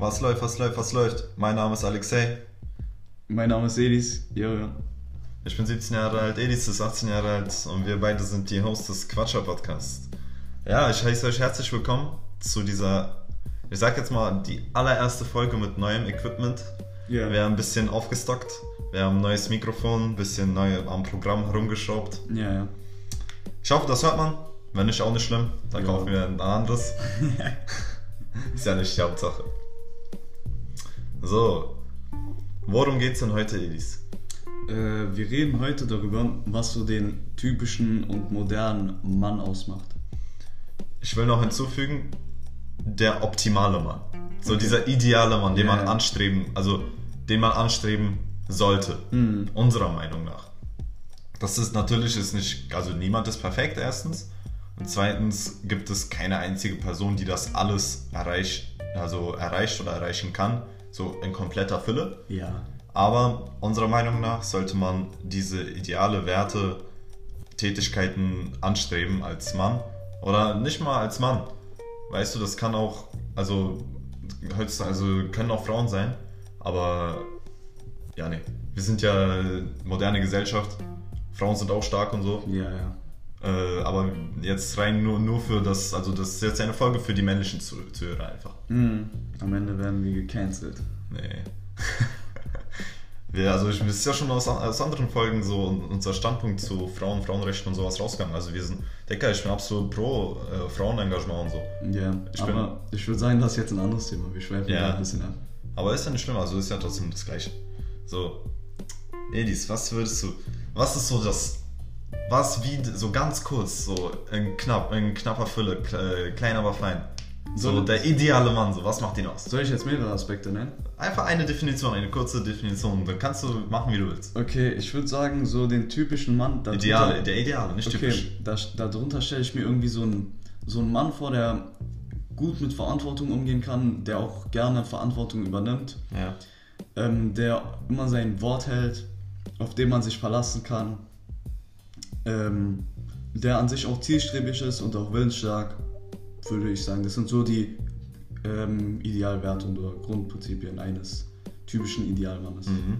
Was läuft, was läuft, was läuft? Mein Name ist Alexei. Mein Name ist Edis. Ja, ja. Ich bin 17 Jahre alt, Edis ist 18 Jahre alt und wir beide sind die Hosts des Quatscher Podcasts. Ja, ich heiße euch herzlich willkommen zu dieser, ich sag jetzt mal, die allererste Folge mit neuem Equipment. Ja. Wir haben ein bisschen aufgestockt, wir haben ein neues Mikrofon, ein bisschen neu am Programm herumgeschraubt. Ja, ja. Ich hoffe, das hört man. Wenn nicht, auch nicht schlimm. Dann Ja. kaufen wir ein anderes. ist ja nicht die Hauptsache. So, worum geht's denn heute, Edis? Äh, wir reden heute darüber, was so den typischen und modernen Mann ausmacht. Ich will noch hinzufügen, der optimale Mann. So Okay. dieser ideale Mann, den Ja, man anstreben, also den man anstreben sollte, Mhm. unserer Meinung nach. Das ist natürlich ist nicht, also niemand ist perfekt erstens. Und zweitens gibt es keine einzige Person, die das alles erreicht, also erreicht oder erreichen kann, so in kompletter Fülle. Ja. Aber unserer Meinung nach sollte man diese ideale Werte, Tätigkeiten anstreben als Mann oder nicht mal als Mann. Weißt du, das kann auch, also also können auch Frauen sein, aber ja, nee. Wir sind ja moderne Gesellschaft, Frauen sind auch stark und so, Ja, ja. Äh, aber jetzt rein nur, nur für das, also das ist jetzt eine Folge für die männlichen Zuh- Zuhörer einfach. Mhm. Am Ende werden wir gecancelt. Nee. Wir, also ich, es ist ja schon aus, aus anderen Folgen so unser Standpunkt zu Frauen, Frauenrechten und sowas rausgegangen. Also wir sind, Decker, ich bin absolut pro äh, Frauenengagement und so. Ja, Ich aber ich würde sagen, das ist jetzt ein anderes Thema. Wir schweifen Ja. ja. ein bisschen ab. Aber ist ja nicht schlimm, also ist ja trotzdem das Gleiche. So, Edis, was würdest du, was ist so das, was wie, so ganz kurz, so in knapp, in knapper Fülle, kle- klein aber fein. So Soll- der ideale Mann, so was macht ihn aus? Soll ich jetzt mehrere Aspekte nennen? Einfach eine Definition, eine kurze Definition, dann kannst du machen, wie du willst. Okay, ich würde sagen, so den typischen Mann. darunter- Ideale, der Ideale, nicht typisch. Okay, da, darunter stelle ich mir irgendwie so einen, so einen Mann vor, der gut mit Verantwortung umgehen kann, der auch gerne Verantwortung übernimmt, Ja. ähm, der immer sein Wort hält, auf den man sich verlassen kann, ähm, der an sich auch zielstrebig ist und auch willensstark, würde ich sagen. Das sind so die ähm, Idealwerte oder Grundprinzipien eines typischen Idealmannes. Mhm.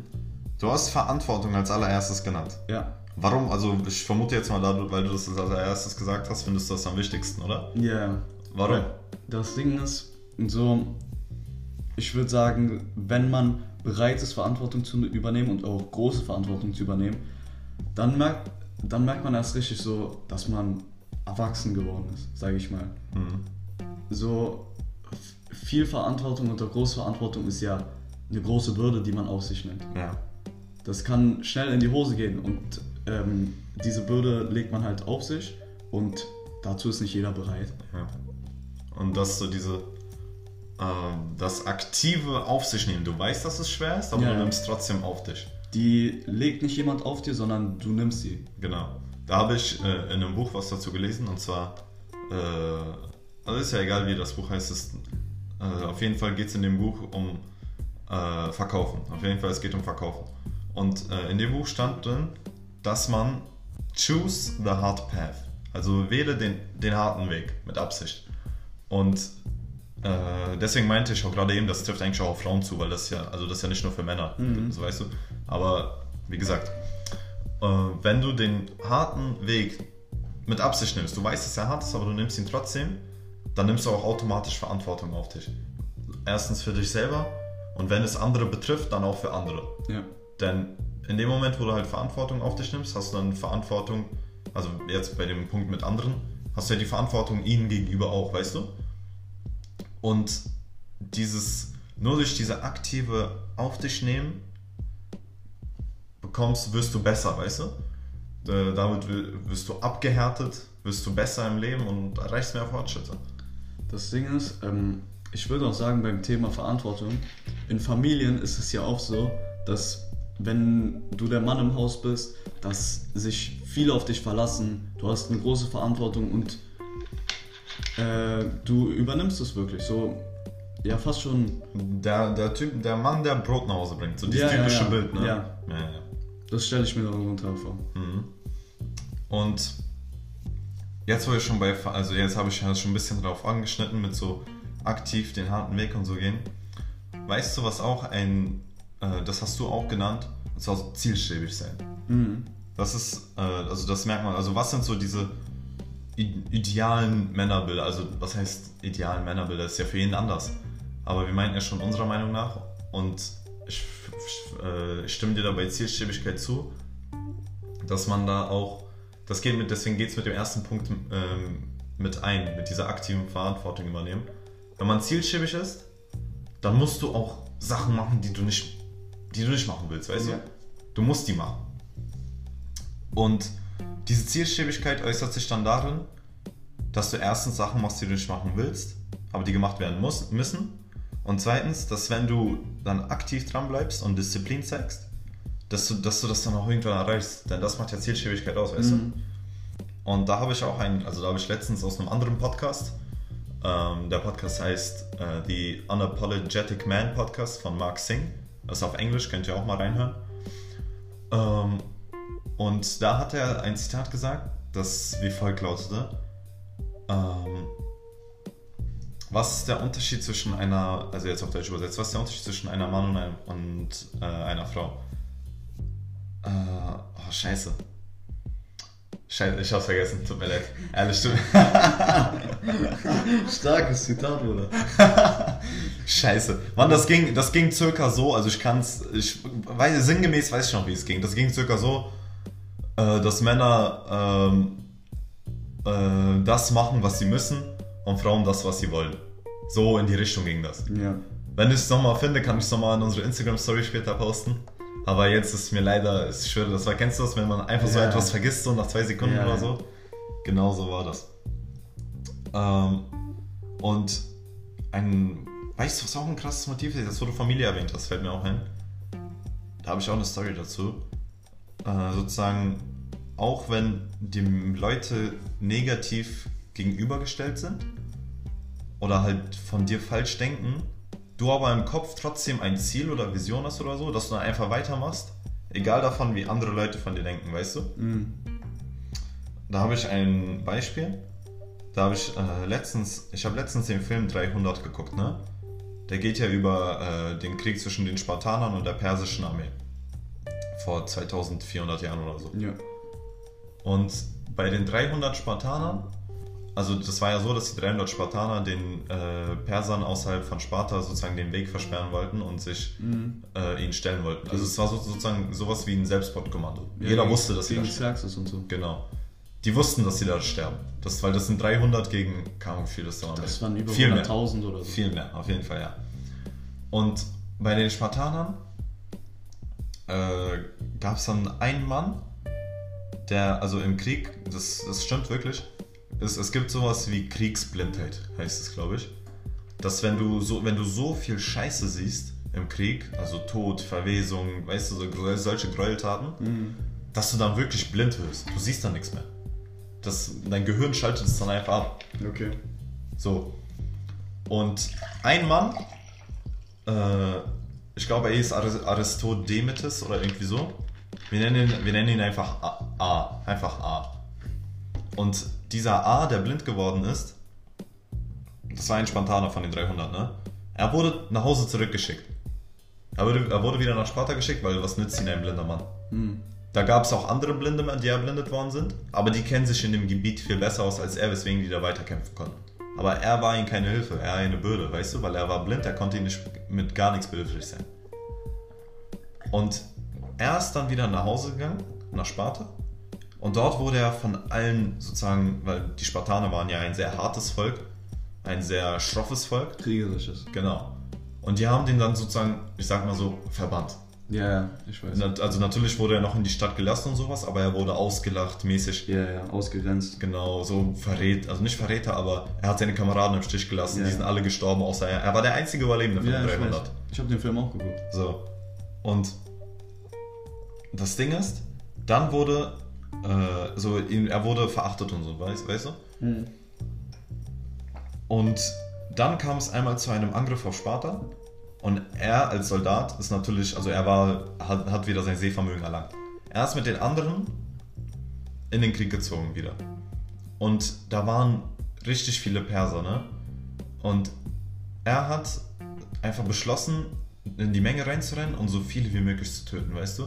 Du hast Verantwortung als allererstes genannt. Ja, Warum? Also ich vermute jetzt mal, weil du das als allererstes gesagt hast, findest du das am wichtigsten, oder? ja. Warum? Weil Das Ding ist, so, ich würde sagen, wenn man bereit ist, Verantwortung zu übernehmen und auch große Verantwortung zu übernehmen, dann merkt, dann merkt man erst richtig so, dass man erwachsen geworden ist, sage ich mal. Mhm. So viel Verantwortung unter große Verantwortung ist ja eine große Bürde, die man auf sich nimmt. Ja. Das kann schnell in die Hose gehen und ähm, diese Bürde legt man halt auf sich und dazu ist nicht jeder bereit. ja. Und das so diese, ähm, das aktive auf sich nehmen. Du weißt, dass es schwer ist, aber Ja, du nimmst trotzdem auf dich. Die legt nicht jemand auf dir, sondern du nimmst sie. Genau. Da habe ich äh, in einem Buch was dazu gelesen und zwar, äh, also ist ja egal, wie das Buch heißt, es, äh, auf jeden Fall geht es in dem Buch um äh, Verkaufen. Auf jeden Fall, es geht um Verkaufen. Und äh, in dem Buch stand drin, dass man choose the hard path. Also wähle den, den harten Weg mit Absicht. Und äh, deswegen meinte ich auch gerade eben, das trifft eigentlich auch auf Frauen zu, weil das ja, also das ist ja nicht nur für Männer, Mhm. so weißt du. Aber wie gesagt, äh, wenn du den harten Weg mit Absicht nimmst, du weißt, dass er hart ist, aber du nimmst ihn trotzdem, dann nimmst du auch automatisch Verantwortung auf dich. Erstens für dich selber und wenn es andere betrifft, dann auch für andere. Ja. Denn in dem Moment, wo du halt Verantwortung auf dich nimmst, hast du dann Verantwortung, also jetzt bei dem Punkt mit anderen, hast du ja die Verantwortung ihnen gegenüber auch, weißt du? Und dieses, nur durch diese aktive Auf dich nehmen, bekommst, wirst du besser, weißt du? Äh, Damit wi- wirst du abgehärtet, wirst du besser im Leben und erreichst mehr Fortschritte. Das Ding ist, ähm, ich würde auch sagen, beim Thema Verantwortung, in Familien ist es ja auch so, dass wenn du der Mann im Haus bist, dass sich viele auf dich verlassen, du hast eine große Verantwortung und äh, du übernimmst es wirklich. So, ja, fast schon, Der, der Typ, der Mann, der Brot nach Hause bringt, so dieses Ja, ja, typische ja. Bild, ne? Ja. ja, ja. das stelle ich mir darunter vor. Mhm. Und jetzt, wo ich schon bei, also jetzt habe ich ja schon ein bisschen drauf angeschnitten mit so aktiv den harten Weg und so gehen. weißt du, was auch ein, äh, das hast du auch genannt, und zwar so zielstrebig sein. Mhm. Das ist, äh, also das merkt man, also was sind so diese idealen Männerbilder, also was heißt idealen Männerbilder, das ist ja für jeden anders. Aber wir meinen ja schon unserer Meinung nach und ich, ich, äh, ich stimme dir dabei Zielstrebigkeit zu, dass man da auch, das geht mit, deswegen geht es mit dem ersten Punkt ähm, mit ein, mit dieser aktiven Verantwortung übernehmen. Wenn man zielstrebig ist, dann musst du auch Sachen machen, die du nicht, die du nicht machen willst, weißt Ja. du? Du musst die machen. Und diese Zielstrebigkeit äußert sich dann darin, dass du erstens Sachen machst, die du nicht machen willst, aber die gemacht werden muss, müssen. Und zweitens, dass wenn du dann aktiv dran bleibst und Disziplin zeigst, dass du, dass du das dann auch irgendwann erreichst. Denn das macht ja Zielstrebigkeit aus, weißt Mhm. du? Und da habe ich auch einen, also da habe ich letztens aus einem anderen Podcast, ähm, der Podcast heißt äh, The Unapologetic Man Podcast von Mark Singh. Das ist auf Englisch, könnt ihr auch mal reinhören. Ähm, und da hat er ein Zitat gesagt, das wie folgt lautete. Ähm, was ist der Unterschied zwischen einer, also jetzt auf Deutsch übersetzt, was ist der Unterschied zwischen einer Mann und, einem, und äh, einer Frau? Äh, oh, scheiße. Scheiße, ich hab's vergessen, tut mir leid. Ehrlich, tut Starkes Zitat, Bruder. Scheiße. Mann, das ging, das ging circa so, also ich kann's, ich weiß, sinngemäß weiß ich noch, wie es ging. Das ging circa so, äh, dass Männer ähm, äh, das machen, was sie müssen und Frauen das, was sie wollen. So in die Richtung ging das. Ja. Wenn ich es nochmal finde, kann ich es nochmal in unsere Instagram-Story später posten. Aber jetzt ist mir leider, ich schwöre, das war, kennst du das, wenn man einfach so Ja. etwas vergisst, so nach zwei Sekunden Ja, oder so? Genau so war das. Ähm, und ein, weißt du, was auch ein krasses Motiv ist? Das, du Familie erwähnt hast, fällt mir auch ein. Da habe ich auch eine Story dazu. Äh, sozusagen, auch wenn die Leute negativ gegenübergestellt sind oder halt von dir falsch denken, du aber im Kopf trotzdem ein Ziel oder Vision hast oder so, dass du dann einfach weitermachst, egal davon, wie andere Leute von dir denken, weißt du? Mhm. Da habe ich ein Beispiel. Da habe ich äh, letztens, ich habe letztens den Film 300 geguckt, ne? Der geht ja über äh, den Krieg zwischen den Spartanern und der persischen Armee. Vor 2400 Jahren oder so. Ja. Und bei den 300 Spartanern, also das war ja so, dass die 300 Spartaner den äh, Persern außerhalb von Sparta sozusagen den Weg versperren wollten und sich Mhm. äh, ihnen stellen wollten. Also es war so, sozusagen sowas wie ein Selbstmordkommando. Ja, Jeder gegen- wusste, dass sie da sterben. Und so. Genau. Die wussten, dass sie da sterben. Das, weil das sind 300 gegen, keine Ahnung, wie viel das da Das waren über Viel mehr. 100.000 oder so. Viel mehr, auf jeden Fall, ja. Und bei den Spartanern äh, gab es dann einen Mann, der, also im Krieg, das, das stimmt wirklich, es, es gibt sowas wie Kriegsblindheit, heißt es, glaube ich. Dass wenn du so, wenn du so viel Scheiße siehst im Krieg, also Tod, Verwesung, weißt du, so, solche Gräueltaten, Mhm. dass du dann wirklich blind wirst. Du siehst dann nichts mehr. Das, dein Gehirn schaltet es dann einfach ab. Okay. So. Und ein Mann, äh, ich glaube, er hieß Aris- Aristodemetes oder irgendwie so. Wir nennen ihn, wir nennen ihn einfach A, A. Einfach A. Und dieser A, der blind geworden ist, das war ein Spartaner von den 300, ne? Er wurde nach Hause zurückgeschickt. Er wurde, er wurde wieder nach Sparta geschickt, weil was nützt ihn ein blinder Mann? Mhm. Da gab es auch andere Blinde, die erblindet worden sind, aber die kennen sich in dem Gebiet viel besser aus als er, weswegen die da weiterkämpfen konnten. Aber er war ihnen keine Hilfe, er war eine Bürde, weißt du, weil er war blind, er konnte ihnen nicht mit gar nichts behilflich sein. Und er ist dann wieder nach Hause gegangen, nach Sparta. Und dort wurde er von allen sozusagen, weil die Spartaner waren ja ein sehr hartes Volk, ein sehr schroffes Volk, Kriegerisches. genau. Und die haben den dann sozusagen, ich sag mal so, verbannt. Ja, ja, ich weiß. Also natürlich wurde er noch in die Stadt gelassen und sowas, aber er wurde ausgelacht mäßig. Ja, ja, ausgegrenzt. Genau, so verrät, also nicht Verräter, aber er hat seine Kameraden im Stich gelassen, Ja. die sind alle gestorben, außer er. Er war der einzige Überlebende von Ja, den ich 300. weiß. Ich habe den Film auch geguckt. So. Und das Ding ist, dann wurde, äh, so, er wurde verachtet und so, weißt, weißt du? Mhm. Und dann kam es einmal zu einem Angriff auf Sparta und er als Soldat ist natürlich, also er war, hat, hat wieder sein Sehvermögen erlangt. Er ist mit den anderen in den Krieg gezogen wieder. Und da waren richtig viele Perser, ne? Und er hat einfach beschlossen, in die Menge reinzurennen und so viele wie möglich zu töten, weißt du?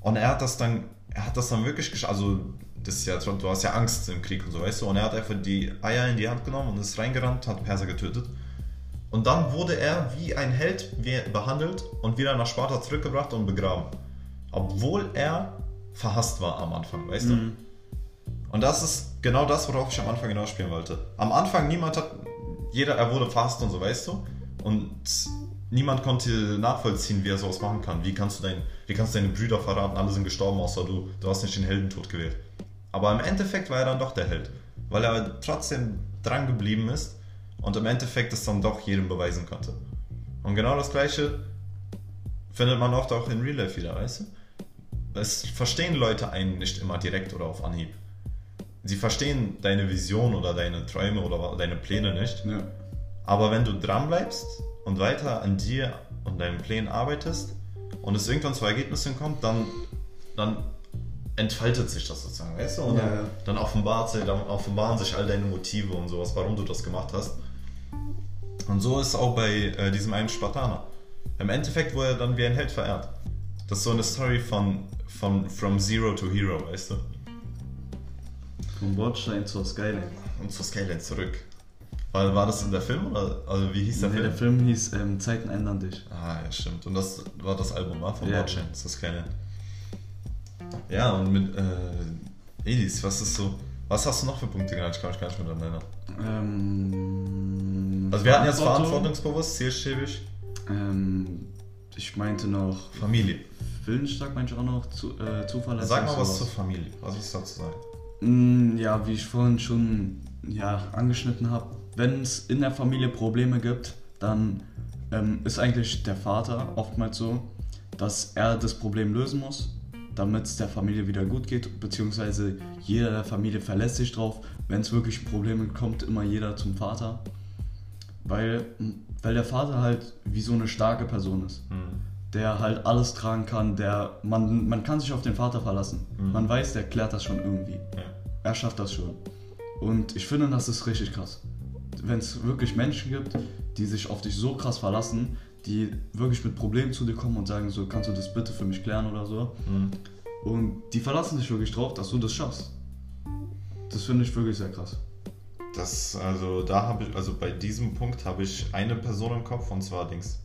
Und er hat das dann, er hat das dann wirklich geschafft, also das ist ja, du hast ja Angst im Krieg und so, weißt du? Und er hat einfach die Eier in die Hand genommen und ist reingerannt, hat Perser getötet. Und dann wurde er wie ein Held behandelt und wieder nach Sparta zurückgebracht und begraben. Obwohl er verhasst war am Anfang, weißt mhm. du? Und das ist genau das, worauf ich am Anfang hinaus spielen wollte. Am Anfang niemand hat, jeder, er wurde verhasst und so, weißt du? Und niemand konnte nachvollziehen, wie er sowas machen kann. Wie kannst du, dein, wie kannst du deine Brüder verraten, alle sind gestorben, außer du, du hast nicht den Heldentod gewählt. Aber im Endeffekt war er dann doch der Held, weil er trotzdem dran geblieben ist und im Endeffekt es dann doch jedem beweisen konnte. Und genau das Gleiche findet man oft auch in Real Life wieder, weißt du? Es verstehen Leute einen nicht immer direkt oder auf Anhieb. Sie verstehen deine Vision oder deine Träume oder deine Pläne nicht. Ja. Aber wenn du dran bleibst und weiter an dir und deinen Plänen arbeitest und es irgendwann zu Ergebnissen kommt, dann, dann entfaltet sich das sozusagen, weißt du? Und ja, ja. dann, offenbart, dann offenbaren sich all deine Motive und sowas, warum du das gemacht hast. Und so ist es auch bei äh, diesem einen Spartaner. Im Endeffekt wurde er dann wie ein Held verehrt. Das ist so eine Story von, von From Zero to Hero, weißt du? Vom Bordstein zur Skyline. Und zur Skyline zurück. War, war das in der Film oder also wie hieß der nee, Film? Der Film hieß ähm, Zeiten ändern dich. Ah, ja, stimmt. Und das war das Album, war? Von ja. Bordstein, zur Skyline. Ja, und mit äh, Edis, was ist so. Was hast du noch für Punkte genannt? Ich kann mich gar nicht mehr daran erinnern. Ähm, also wir hatten jetzt verantwortungsbewusst, zielstrebig. Ähm, ich meinte noch. Familie. Willensstark meinte ich auch noch, zu, äh, zuverlässig. Sag mal was zur Familie. Was ist dazu sagen? Mm, ja, wie ich vorhin schon ja, angeschnitten habe, wenn es in der Familie Probleme gibt, dann ähm, ist eigentlich der Vater oftmals so, dass er das Problem lösen muss, damit es der Familie wieder gut geht, beziehungsweise jeder der Familie verlässt sich drauf. Wenn es wirklich Probleme kommt, immer jeder zum Vater. Weil, weil der Vater halt wie so eine starke Person ist. Mhm. Der halt alles tragen kann, der man, man kann sich auf den Vater verlassen. Mhm. Man weiß, der klärt das schon irgendwie. Ja. Er schafft das schon. Und ich finde, das ist richtig krass. Wenn es wirklich Menschen gibt, die sich auf dich so krass verlassen, die wirklich mit Problemen zu dir kommen und sagen so, kannst du das bitte für mich klären oder so. Mhm. Und die verlassen sich wirklich drauf, dass du das schaffst. Das finde ich wirklich sehr krass. Das, also da habe ich, also bei diesem Punkt habe ich eine Person im Kopf und zwar Dings.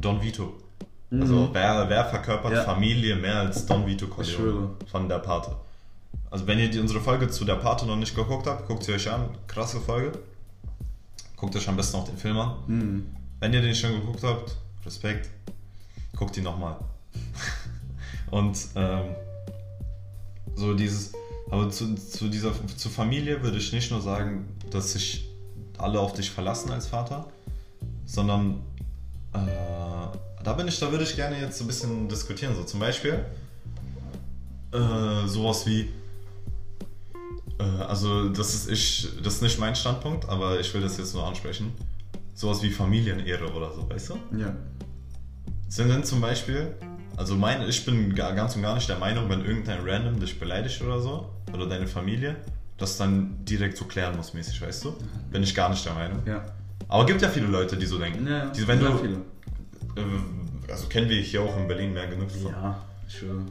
Don Vito. Mhm. Also wer, wer verkörpert ja. Familie mehr als Don Vito Corleone von der Pate? Also wenn ihr die, unsere Folge zu der Pate noch nicht geguckt habt, guckt sie euch an. Krasse Folge. Guckt euch am besten auch den Film an. Mhm. Wenn ihr den schon geguckt habt, Respekt, guckt ihn nochmal. Und ähm, so dieses, aber zu, zu dieser zu Familie würde ich nicht nur sagen, dass sich alle auf dich verlassen als Vater, sondern äh, da bin ich, da würde ich gerne jetzt so ein bisschen diskutieren. So zum Beispiel äh, sowas wie also das ist ich, das ist nicht mein Standpunkt, aber ich will das jetzt nur ansprechen. Sowas wie Familienehre oder so, weißt du? Ja. Sind denn zum Beispiel, also mein, ich bin ganz und gar nicht der Meinung, wenn irgendein Random dich beleidigt oder so, oder deine Familie, das dann direkt so klären muss mäßig, weißt du? Bin ich gar nicht der Meinung. Ja. Aber gibt ja viele Leute, die so denken. Ja, die, wenn du, viele. Äh, also kennen wir hier auch in Berlin mehr genug. Ja, sure.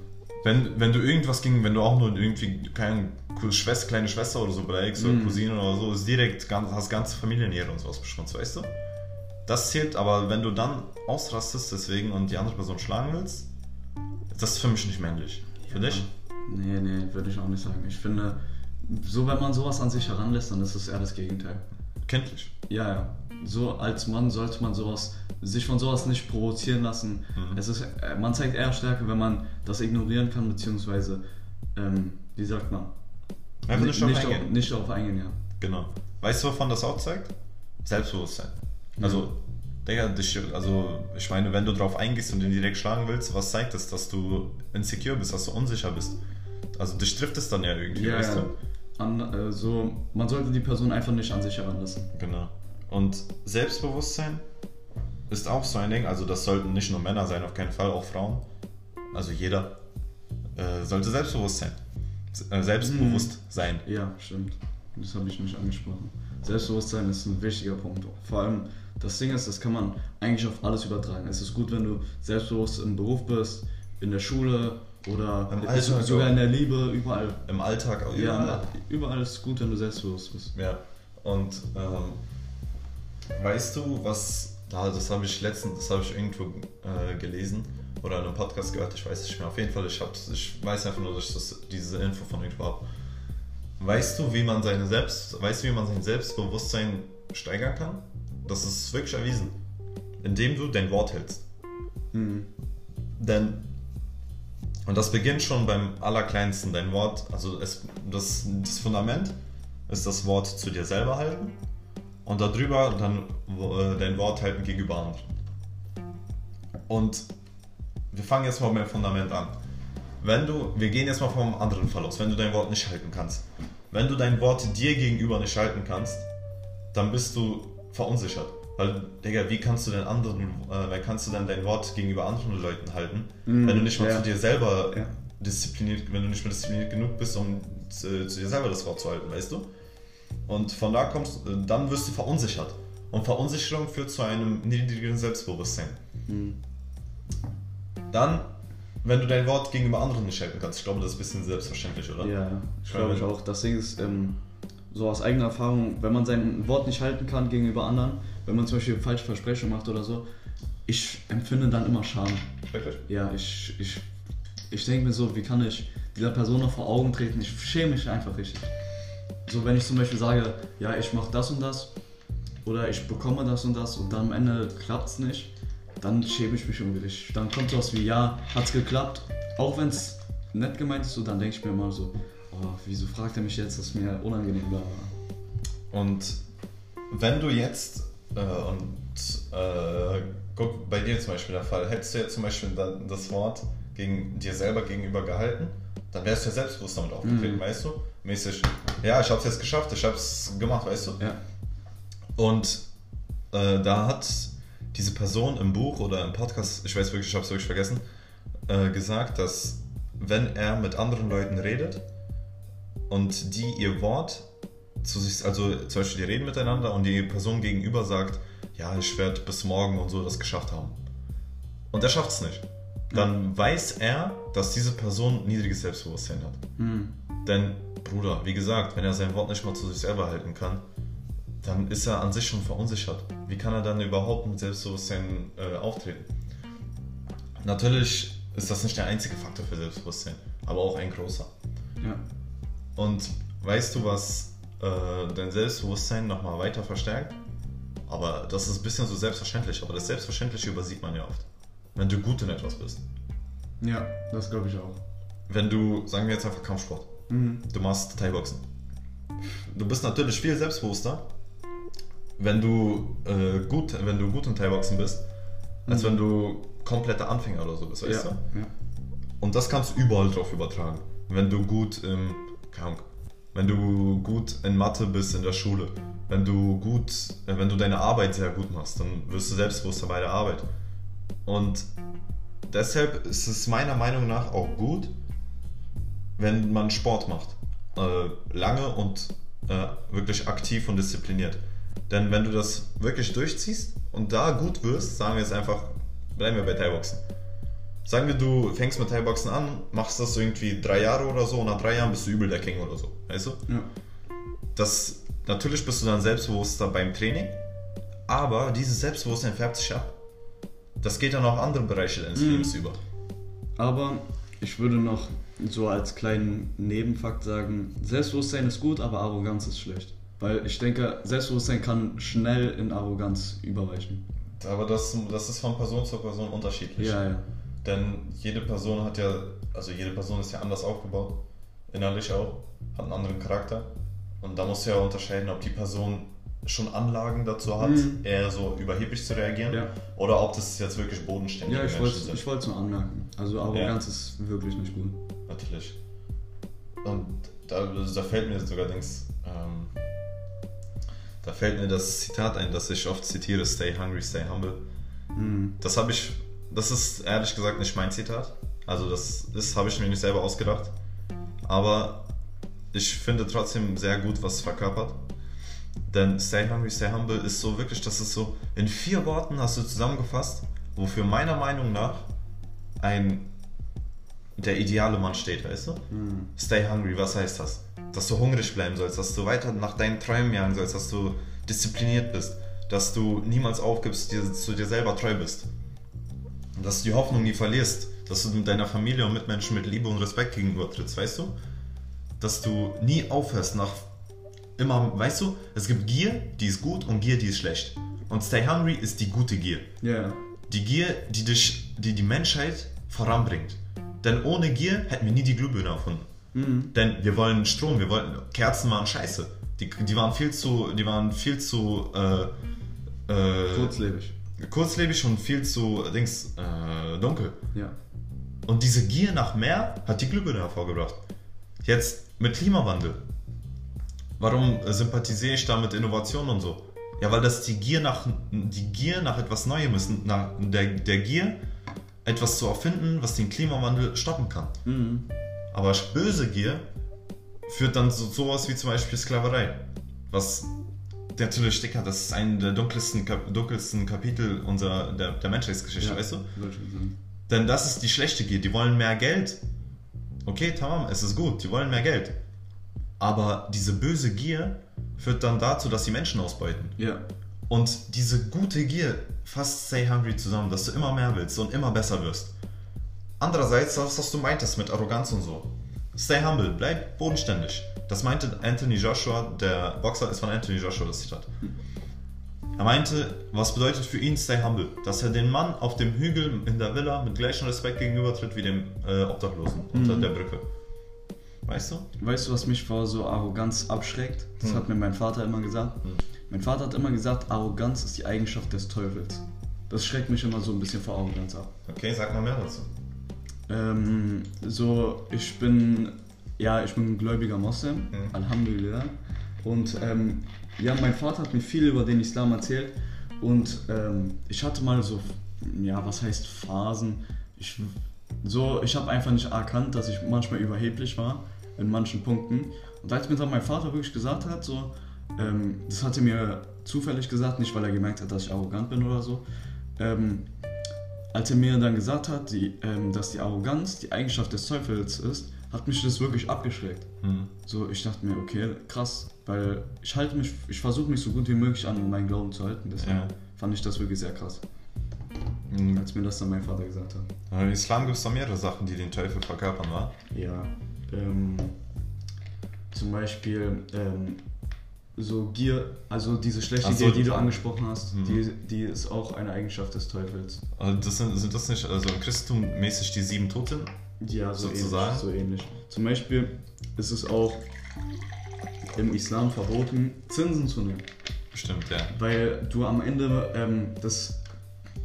Wenn, wenn du irgendwas ging, wenn du auch nur irgendwie keine Schwester, kleine Schwester oder so beleidigst mm. oder Cousine oder so, ist direkt ganz, hast ganze Familiennähe und sowas beschmutzt, weißt du? Das zählt, aber wenn du dann ausrastest deswegen und die andere Person schlagen willst, das ist für mich nicht männlich. Für ja. dich? Nee, nee, würde ich auch nicht sagen. Ich finde, so wenn man sowas an sich heranlässt, dann ist es eher das Gegenteil. Kenntlich. Ja, ja. So als Mann sollte man sowas sich von sowas nicht provozieren lassen. Mhm. Es ist, äh, man zeigt eher Stärke, wenn man das ignorieren kann, beziehungsweise, ähm, wie sagt man? Einfach nicht, nicht, darauf eingehen. nicht darauf eingehen, ja. Genau. Weißt du, wovon das auch zeigt? Selbstbewusstsein. Also. Digga, dich, also ich meine, wenn du darauf eingehst und ihn direkt schlagen willst, was zeigt das, dass du insecure bist, dass du unsicher bist? Also dich trifft es dann ja irgendwie, ja, weißt ja. du? An, also, man sollte die Person einfach nicht an sich heranlassen. Genau. Und Selbstbewusstsein ist auch so ein Ding. Also das sollten nicht nur Männer sein, auf keinen Fall, auch Frauen. Also jeder äh, sollte selbstbewusst sein. Äh, selbstbewusst hm. sein. Ja, stimmt. Das habe ich nicht angesprochen. Selbstbewusstsein ist ein wichtiger Punkt. Vor allem das Ding ist, das kann man eigentlich auf alles übertragen. Es ist gut, wenn du selbstbewusst im Beruf bist, in der Schule oder Im Alltag sogar auch. in der Liebe, überall. Im Alltag, auch Ja, überall. überall ist es gut, wenn du selbstbewusst bist. Ja, und ähm, weißt du, was, da, das habe ich letztens, das habe ich irgendwo äh, gelesen oder in einem Podcast gehört, ich weiß nicht mehr. Auf jeden Fall, ich, hab's, ich weiß einfach nur, dass ich das, diese Info von irgendwo habe. Weißt du, wie man seine Selbst, weißt du, wie man sein Selbstbewusstsein steigern kann? Das ist wirklich erwiesen. Indem du dein Wort hältst. Denn, und das beginnt schon beim Allerkleinsten, dein Wort, also es, das, das Fundament ist das Wort zu dir selber halten und darüber dann äh, dein Wort halten gegenüber anderen. Und wir fangen jetzt mal beim Fundament an. Wenn du, wir gehen jetzt mal vom anderen Fall aus, wenn du dein Wort nicht halten kannst. Wenn du dein Wort dir gegenüber nicht halten kannst, dann bist du verunsichert. Weil, Digga, wie kannst du denn anderen, äh, wie kannst du denn dein Wort gegenüber anderen Leuten halten, wenn du nicht mal ja. zu dir selber Ja. diszipliniert, wenn du nicht mal diszipliniert genug bist, um zu, zu dir selber das Wort zu halten, weißt du? Und von da kommst, äh, dann wirst du verunsichert. Und Verunsicherung führt zu einem niedrigeren Selbstbewusstsein. Dann, wenn du dein Wort gegenüber anderen nicht halten kannst, ich glaube, das ist ein bisschen selbstverständlich, oder? Ja. Ich glaube ich auch. Das Ding ist, ähm, so aus eigener Erfahrung, wenn man sein Wort nicht halten kann gegenüber anderen, wenn man zum Beispiel falsche Versprechungen macht oder so, ich empfinde dann immer Scham. Wirklich? Ja, ich, ich, ich denke mir so, wie kann ich dieser Person noch vor Augen treten? Ich schäme mich einfach richtig. So, wenn ich zum Beispiel sage, ja, ich mache das und das oder ich bekomme das und das und dann am Ende klappt es nicht, dann schäme ich mich richtig. Dann kommt sowas wie, ja, hat's geklappt, auch wenn es nett gemeint ist, so, dann denke ich mir immer so, oh, wieso fragt er mich jetzt, das mir unangenehm war. Und wenn du jetzt, äh, und äh, guck, bei dir zum Beispiel der Fall, hättest du jetzt zum Beispiel das Wort gegen dir selber gegenüber gehalten, dann wärst du ja selbstbewusst damit aufgetreten, Mhm. weißt du? Mäßig, ja, ich hab's jetzt geschafft, ich hab's gemacht, weißt du? Ja. Und äh, da hat diese Person im Buch oder im Podcast, ich weiß wirklich, ich habe es wirklich vergessen, äh, gesagt, dass wenn er mit anderen Leuten redet und die ihr Wort zu sich, also zum Beispiel die reden miteinander und die Person gegenüber sagt, ja, ich werde bis morgen und so das geschafft haben. Und er schafft es nicht. Dann weiß er, dass diese Person niedriges Selbstbewusstsein hat. Hm. Denn, Bruder, wie gesagt, wenn er sein Wort nicht mal zu sich selber halten kann, dann ist er an sich schon verunsichert. Wie kann er dann überhaupt mit Selbstbewusstsein äh, auftreten? Natürlich ist das nicht der einzige Faktor für Selbstbewusstsein, aber auch ein großer. Ja. Und weißt du, was äh, dein Selbstbewusstsein nochmal weiter verstärkt? Aber das ist ein bisschen so selbstverständlich, aber das Selbstverständliche übersieht man ja oft. Wenn du gut in etwas bist. Ja, das glaube ich auch. Wenn du, sagen wir jetzt einfach Kampfsport, Mhm. du machst Thai-Boxen. Du bist natürlich viel selbstbewusster, wenn du, äh, gut, wenn du gut in Thai-Boxen bist, als wenn du kompletter Anfänger oder so bist, weißt ja. du? ja. Und das kannst du überall drauf übertragen. Wenn du gut im, keine Ahnung, wenn du gut in Mathe bist in der Schule, wenn du gut, äh, wenn du deine Arbeit sehr gut machst, dann wirst du selbstbewusster bei der Arbeit. Und deshalb ist es meiner Meinung nach auch gut, wenn man Sport macht. Äh, lange und äh, wirklich aktiv und diszipliniert. Denn wenn du das wirklich durchziehst und da gut wirst, sagen wir jetzt einfach, bleiben wir bei Thai-Boxen. Sagen wir, du fängst mit Thai-Boxen an, machst das irgendwie drei Jahre oder so und nach drei Jahren bist du übel der King oder so. Weißt du? ja. Das, natürlich bist du dann selbstbewusster beim Training, aber dieses Selbstbewusstsein färbt sich ab. Das geht dann auch andere Bereiche deines Mhm. Lebens über. Aber ich würde noch so als kleinen Nebenfakt sagen, Selbstbewusstsein ist gut, aber Arroganz ist schlecht. Weil ich denke, Selbstbewusstsein kann schnell in Arroganz überweichen. Aber das, das ist von Person zu Person unterschiedlich. Ja, ja. Denn jede Person hat ja, also jede Person ist ja anders aufgebaut, innerlich auch, hat einen anderen Charakter. Und da musst du ja unterscheiden, ob die Person schon Anlagen dazu hat, Mhm. eher so überheblich zu reagieren, Ja. oder ob das jetzt wirklich bodenständige Ja, ich Menschen wollte sind. ich wollte es nur anmerken. Also Arroganz ist wirklich nicht gut. Natürlich. Und da, da fällt mir sogar Dings, ähm, da fällt mir das Zitat ein, das ich oft zitiere, stay hungry, stay humble. Mhm. Das habe ich, das ist ehrlich gesagt nicht mein Zitat. Also das, das habe ich mir nicht selber ausgedacht. Aber ich finde trotzdem sehr gut, was es verkörpert. Denn Stay Hungry, Stay Humble ist so wirklich, das ist so, in vier Worten hast du zusammengefasst, wofür meiner Meinung nach ein der ideale Mann steht, weißt du? Mhm. Stay hungry, was heißt das? Dass du hungrig bleiben sollst, dass du weiter nach deinen Träumen jagen sollst, dass du diszipliniert bist, dass du niemals aufgibst, dir, zu dir selber treu bist. Dass du die Hoffnung nie verlierst, dass du mit deiner Familie und Mitmenschen mit Liebe und Respekt gegenüber trittst, weißt du? Dass du nie aufhörst nach immer, weißt du, es gibt Gier, die ist gut und Gier, die ist schlecht. Und Stay Hungry ist die gute Gier. Ja. Die Gier, die, dich, die die Menschheit voranbringt. Denn ohne Gier hätten wir nie die Glühbirne erfunden. Mhm. Denn wir wollen Strom, wir wollen. Kerzen waren scheiße. Die, die waren viel zu. Die waren viel zu. Äh, äh, Kurzlebig. kurzlebig und viel zu Dings, äh, dunkel. Ja. Und diese Gier nach mehr hat die Glühbirne hervorgebracht. Jetzt mit Klimawandel. Warum sympathisiere ich da mit Innovation und so? Ja, weil das die Gier nach, die Gier nach etwas Neuem ist, nach der, der Gier, etwas zu erfinden, was den Klimawandel stoppen kann. Mhm. Aber böse Gier führt dann zu sowas wie zum Beispiel Sklaverei. Was natürlich, Dicker, das ist ein der dunkelsten, Kap dunkelsten Kapitel unserer, der, der Menschheitsgeschichte, weißt du? Denn das ist die schlechte Gier. Die wollen mehr Geld. Okay, tamam, es ist gut. Die wollen mehr Geld. Aber diese böse Gier führt dann dazu, dass sie Menschen ausbeuten. Ja. Und diese gute Gier fasst Stay Hungry zusammen, dass du immer mehr willst und immer besser wirst. Andererseits, das, was du meintest mit Arroganz und so. Stay humble, bleib bodenständig. Das meinte Anthony Joshua, der Boxer ist von Anthony Joshua das Zitat. Er meinte, was bedeutet für ihn Stay humble? Dass er den Mann auf dem Hügel in der Villa mit gleichem Respekt gegenübertritt wie dem äh, Obdachlosen unter der Brücke. Weißt du? Weißt du, was mich vor so Arroganz abschreckt? Das Hm. hat mir mein Vater immer gesagt. Hm. Mein Vater hat immer gesagt, Arroganz ist die Eigenschaft des Teufels. Das schreckt mich immer so ein bisschen vor Arroganz ab. Okay, sag mal mehr dazu. Ähm, so, ich bin, ja, ich bin ein gläubiger Moslem, Mhm. Alhamdulillah. Und ähm, ja, mein Vater hat mir viel über den Islam erzählt. Und ähm, ich hatte mal so, ja, was heißt Phasen? Ich, so, ich habe einfach nicht erkannt, dass ich manchmal überheblich war in manchen Punkten. Und als mir dann mein Vater wirklich gesagt hat, so, ähm, das hat er mir zufällig gesagt, nicht weil er gemerkt hat, dass ich arrogant bin oder so. Ähm, als er mir dann gesagt hat, die, ähm, dass die Arroganz die Eigenschaft des Teufels ist, hat mich das wirklich abgeschreckt. Hm. So, ich dachte mir, okay, krass, weil ich halte mich, ich versuche mich so gut wie möglich an meinen Glauben zu halten. Deswegen Ja. fand ich das wirklich sehr krass, Hm. als mir das dann mein Vater gesagt hat. Im Islam gibt es da mehrere Sachen, die den Teufel verkörpern, wa? Ja, ähm, zum Beispiel ähm, so Gier, also diese schlechte so, Gier, die die- du angesprochen hast, Mhm. die, die ist auch eine Eigenschaft des Teufels. Also das sind, sind das nicht, also im Christentum mäßig die sieben Toten? Ja, so Sozusagen? ähnlich, so ähnlich. Zum Beispiel ist es auch im Islam verboten, Zinsen zu nehmen. Stimmt, ja. Weil du am Ende ähm, das,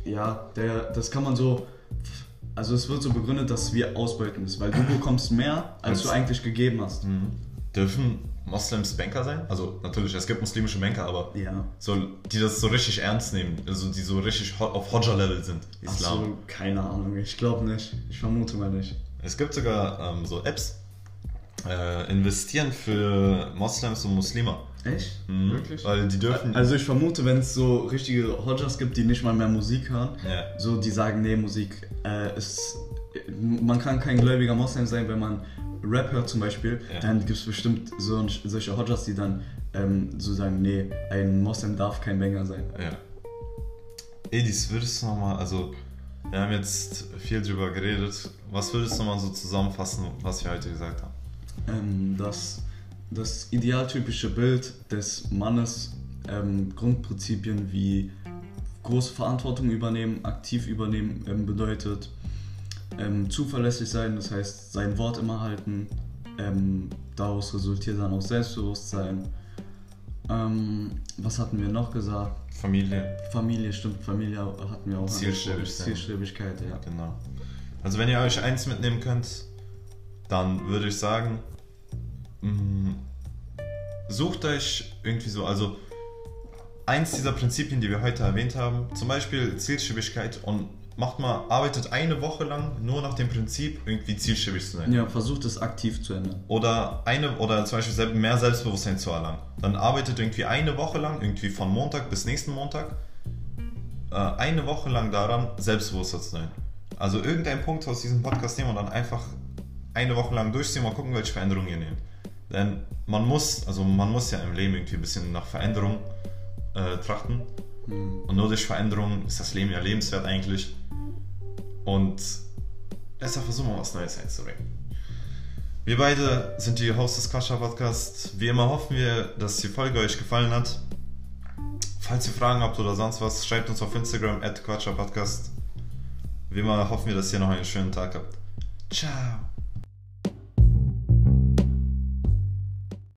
ja, der, das kann man so, also es wird so begründet, dass wir ausbeuten ist, weil du bekommst mehr, als Als- du eigentlich gegeben hast. Mhm. Dürfen Moslems Banker sein? Also natürlich, es gibt muslimische Banker, aber Ja. so, die das so richtig ernst nehmen, also die so richtig auf Hodja-Level sind, Ach Islam. so, keine Ahnung, ich glaube nicht. Ich vermute mal nicht. Es gibt sogar ähm, so Apps, äh, investieren für Moslems und Muslime. Echt? Mhm. Wirklich? Weil die dürfen. Also ich vermute, wenn es so richtige Hodjas gibt, die nicht mal mehr Musik hören, ja. so die sagen, nee, Musik äh, ist. Man kann kein gläubiger Moslem sein, wenn man Rap hört zum Beispiel. Ja. Dann gibt es bestimmt so, solche Hodjas, die dann ähm, so sagen, nee, ein Moslem darf kein Banger sein. Ja. Edis, würdest du nochmal, also wir haben jetzt viel drüber geredet, was würdest du mal so zusammenfassen, was wir heute gesagt haben? Ähm, dass das idealtypische Bild des Mannes ähm, Grundprinzipien wie große Verantwortung übernehmen, aktiv übernehmen ähm, bedeutet, ähm, zuverlässig sein, das heißt sein Wort immer halten, ähm, daraus resultiert dann auch Selbstbewusstsein. Ähm, was hatten wir noch gesagt? Familie, Familie, stimmt, Familie hatten wir auch. Zielstrebig angesprochen. sein. Zielstrebigkeit, ja. genau. Also wenn ihr euch eins mitnehmen könnt, dann würde ich sagen, mh, sucht euch irgendwie so, also eins dieser Prinzipien, die wir heute erwähnt haben, zum Beispiel Zielstrebigkeit und macht mal, arbeitet eine Woche lang nur nach dem Prinzip, irgendwie zielstrebig zu sein. Ja, versucht es aktiv zu ändern. Oder eine oder zum Beispiel mehr Selbstbewusstsein zu erlangen. Dann arbeitet irgendwie eine Woche lang, irgendwie von Montag bis nächsten Montag, äh, eine Woche lang daran, selbstbewusster zu sein. Also irgendein Punkt aus diesem Podcast nehmen und dann einfach eine Woche lang durchziehen, mal gucken, welche Veränderungen ihr nehmt. Denn man muss, also man muss ja im Leben irgendwie ein bisschen nach Veränderung äh, trachten. Und nur durch Veränderung ist das Leben ja lebenswert eigentlich. Und deshalb versuchen wir was Neues einzubringen. Wir beide sind die Hosts des Quatscher Podcast. Wie immer hoffen wir, dass die Folge euch gefallen hat. Falls ihr Fragen habt oder sonst was, schreibt uns auf Instagram at Quatscher Podcast. Wie immer hoffen wir, dass ihr noch einen schönen Tag habt. Ciao.